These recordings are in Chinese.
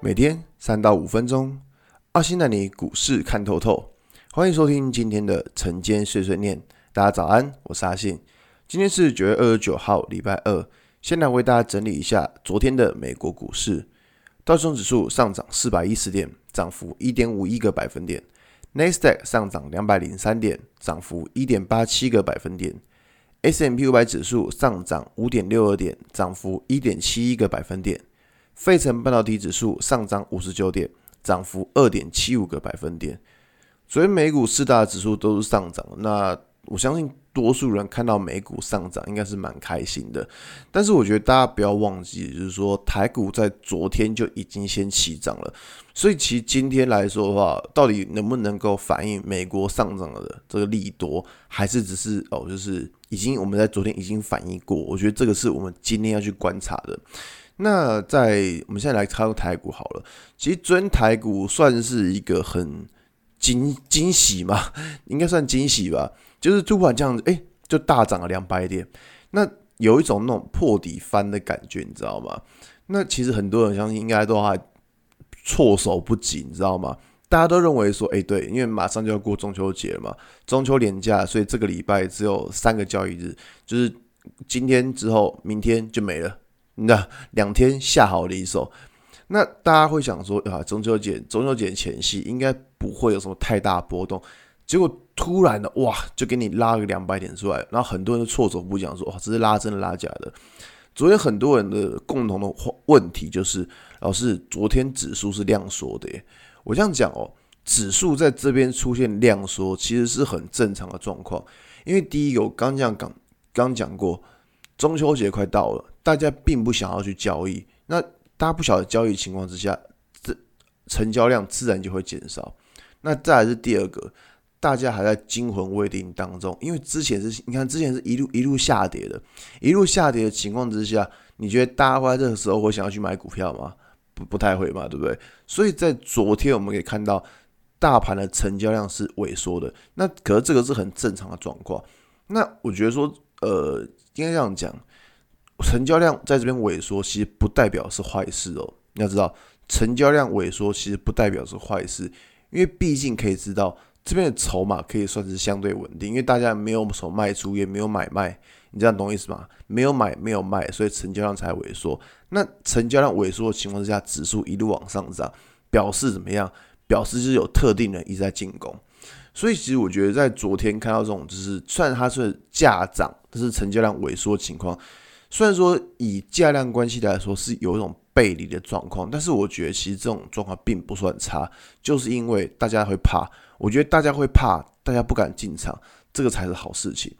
每天三到五分钟，阿信带你股市看透透。欢迎收听今天的晨间碎碎念。大家早安，我是阿信。今天是九月二十九号，礼拜二。先来为大家整理一下昨天的美国股市。道琼指数上涨四百一十点，涨幅一点五一个百分点。纳斯达克上涨两百零三点，涨幅一点八七个百分点。S M P 五百指数上涨五点六二点，涨幅一点七一个百分点。费城半导体指数上涨五十九点，涨幅二点七五个百分点。昨天美股四大指数都是上涨，那我相信多数人看到美股上涨应该是蛮开心的。但是我觉得大家不要忘记，就是说台股在昨天就已经先起涨了，所以其实今天来说的话，到底能不能够反映美国上涨的这个利多，还是只是哦，就是已经我们在昨天已经反映过？我觉得这个是我们今天要去观察的。那在我们现在来看台股好了，其实昨天台股算是一个很惊惊喜嘛，应该算惊喜吧，就是突然这样子，哎，就大涨了两百点，那有一种那种破底翻的感觉，你知道吗？那其实很多人相信应该都还措手不及，你知道吗？大家都认为说，哎，对，因为马上就要过中秋节了嘛，中秋连假，所以这个礼拜只有三个交易日，就是今天之后，明天就没了。那两天下好离手，那大家会想说啊，中秋节中秋节前夕应该不会有什么太大波动，结果突然的哇，就给你拉个两百点出来，然后很多人都措手不及，说哇，这是拉真的拉假的。昨天很多人的共同的问题就是，老师，昨天指数是量缩的耶。我这样讲哦，指数在这边出现量缩，其实是很正常的状况，因为第一个我刚这样讲，刚讲过，中秋节快到了。大家并不想要去交易，那大家不晓得交易情况之下，这成交量自然就会减少。那再来是第二个，大家还在惊魂未定当中，因为之前是你看之前是一路一路下跌的，一路下跌的情况之下，你觉得大家会在这个时候会想要去买股票吗？不不太会嘛，对不对？所以在昨天我们可以看到，大盘的成交量是萎缩的，那可是这个是很正常的状况。那我觉得说，呃，应该这样讲。成交量在这边萎缩，其实不代表是坏事哦。你要知道，成交量萎缩其实不代表是坏事，因为毕竟可以知道这边的筹码可以算是相对稳定，因为大家没有什么卖出，也没有买卖，你这样懂意思吗？没有买，没有卖，所以成交量才萎缩。那成交量萎缩的情况之下，指数一路往上涨，表示怎么样？表示就是有特定人一直在进攻。所以其实我觉得，在昨天看到这种，就是虽然它是价涨，但是成交量萎缩的情况。虽然说以价量关系来说是有一种背离的状况，但是我觉得其实这种状况并不算差，就是因为大家会怕，我觉得大家会怕，大家不敢进场，这个才是好事情。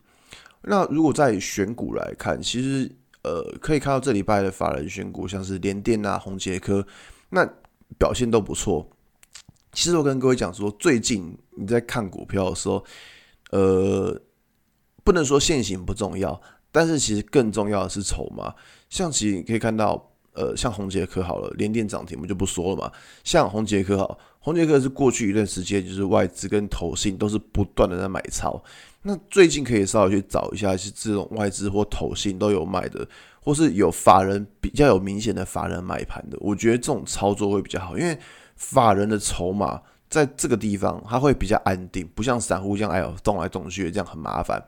那如果在选股来看，其实呃可以看到这礼拜的法人选股，像是联电啊、宏捷科，那表现都不错。其实我跟各位讲说，最近你在看股票的时候，呃，不能说线型不重要。但是其实更重要的是筹码，像其实你可以看到，呃，像红捷科好了，连电涨停我们就不说了嘛。像红捷科好，红捷科是过去一段时间就是外资跟投信都是不断的在买超，那最近可以稍微去找一下，是这种外资或投信都有卖的，或是有法人比较有明显的法人买盘的，我觉得这种操作会比较好，因为法人的筹码在这个地方它会比较安定，不像散户这样哎呦动来动去这样很麻烦。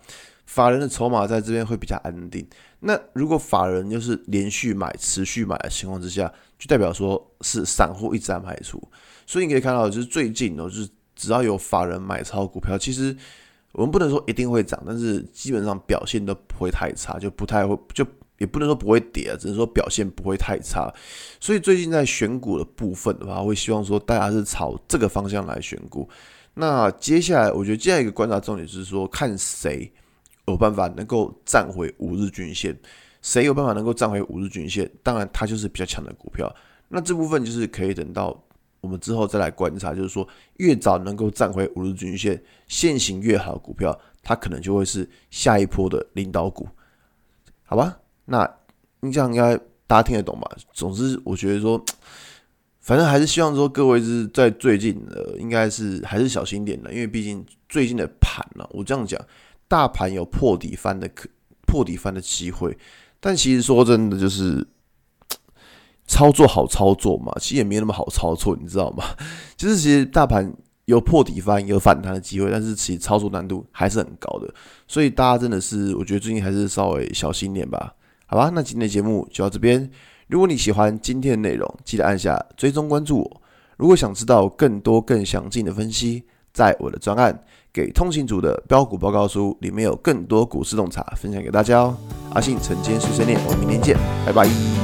法人的筹码在这边会比较安定。那如果法人就是连续买、持续买的情况之下，就代表说是散户一直在卖出。所以你可以看到，就是最近哦，就是只要有法人买超股票，其实我们不能说一定会涨，但是基本上表现都不会太差，就不太会，就也不能说不会跌啊，只能说表现不会太差。所以最近在选股的部分的话，会希望说大家是朝这个方向来选股。那接下来，我觉得接下一个观察重点是说，看谁。有办法能够站回五日均线，谁有办法能够站回五日均线？当然，它就是比较强的股票。那这部分就是可以等到我们之后再来观察，就是说越早能够站回五日均线，线型越好的股票，它可能就会是下一波的领导股，好吧？那你这样应该大家听得懂吧？总之，我觉得说，反正还是希望说各位是在最近呃，应该是还是小心点的，因为毕竟最近的盘呢，我这样讲。大盘有破底翻的可破底翻的机会，但其实说真的，就是 操作好操作嘛？其实也没那么好操作，你知道吗？就是其实大盘有破底翻，有反弹的机会，但是其实操作难度还是很高的。所以大家真的是，我觉得最近还是稍微小心点吧。好吧，那今天的节目就到这边。如果你喜欢今天的内容，记得按下追踪关注我。如果想知道更多更详尽的分析，在我的专案《给通行组的标股报告书》里面有更多股市洞察分享给大家哦。阿信晨间碎碎念，我们明天见，拜拜。